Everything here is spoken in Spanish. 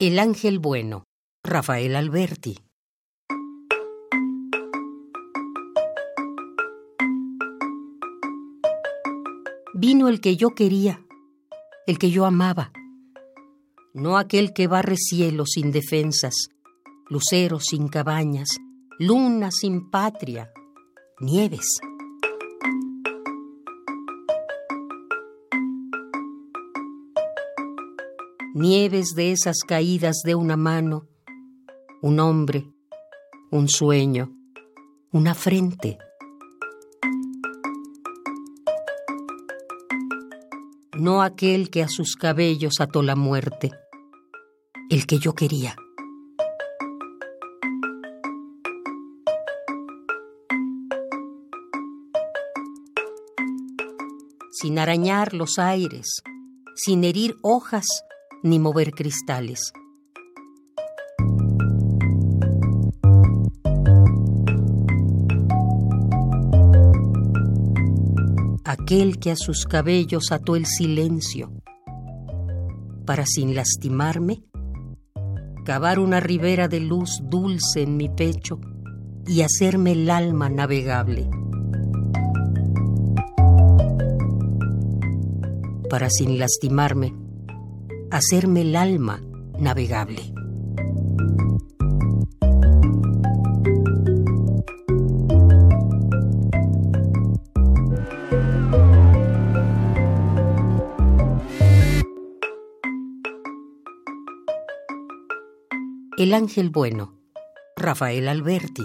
El ángel bueno, Rafael Alberti. Vino el que yo quería, el que yo amaba, no aquel que barre cielos sin defensas, luceros sin cabañas, luna sin patria, nieves. Nieves de esas caídas de una mano, un hombre, un sueño, una frente. No aquel que a sus cabellos ató la muerte, el que yo quería. sin arañar los aires, sin herir hojas ni mover cristales. Aquel que a sus cabellos ató el silencio, para sin lastimarme, cavar una ribera de luz dulce en mi pecho y hacerme el alma navegable. Para sin lastimarme, hacerme el alma navegable. El ángel bueno, Rafael Alberti.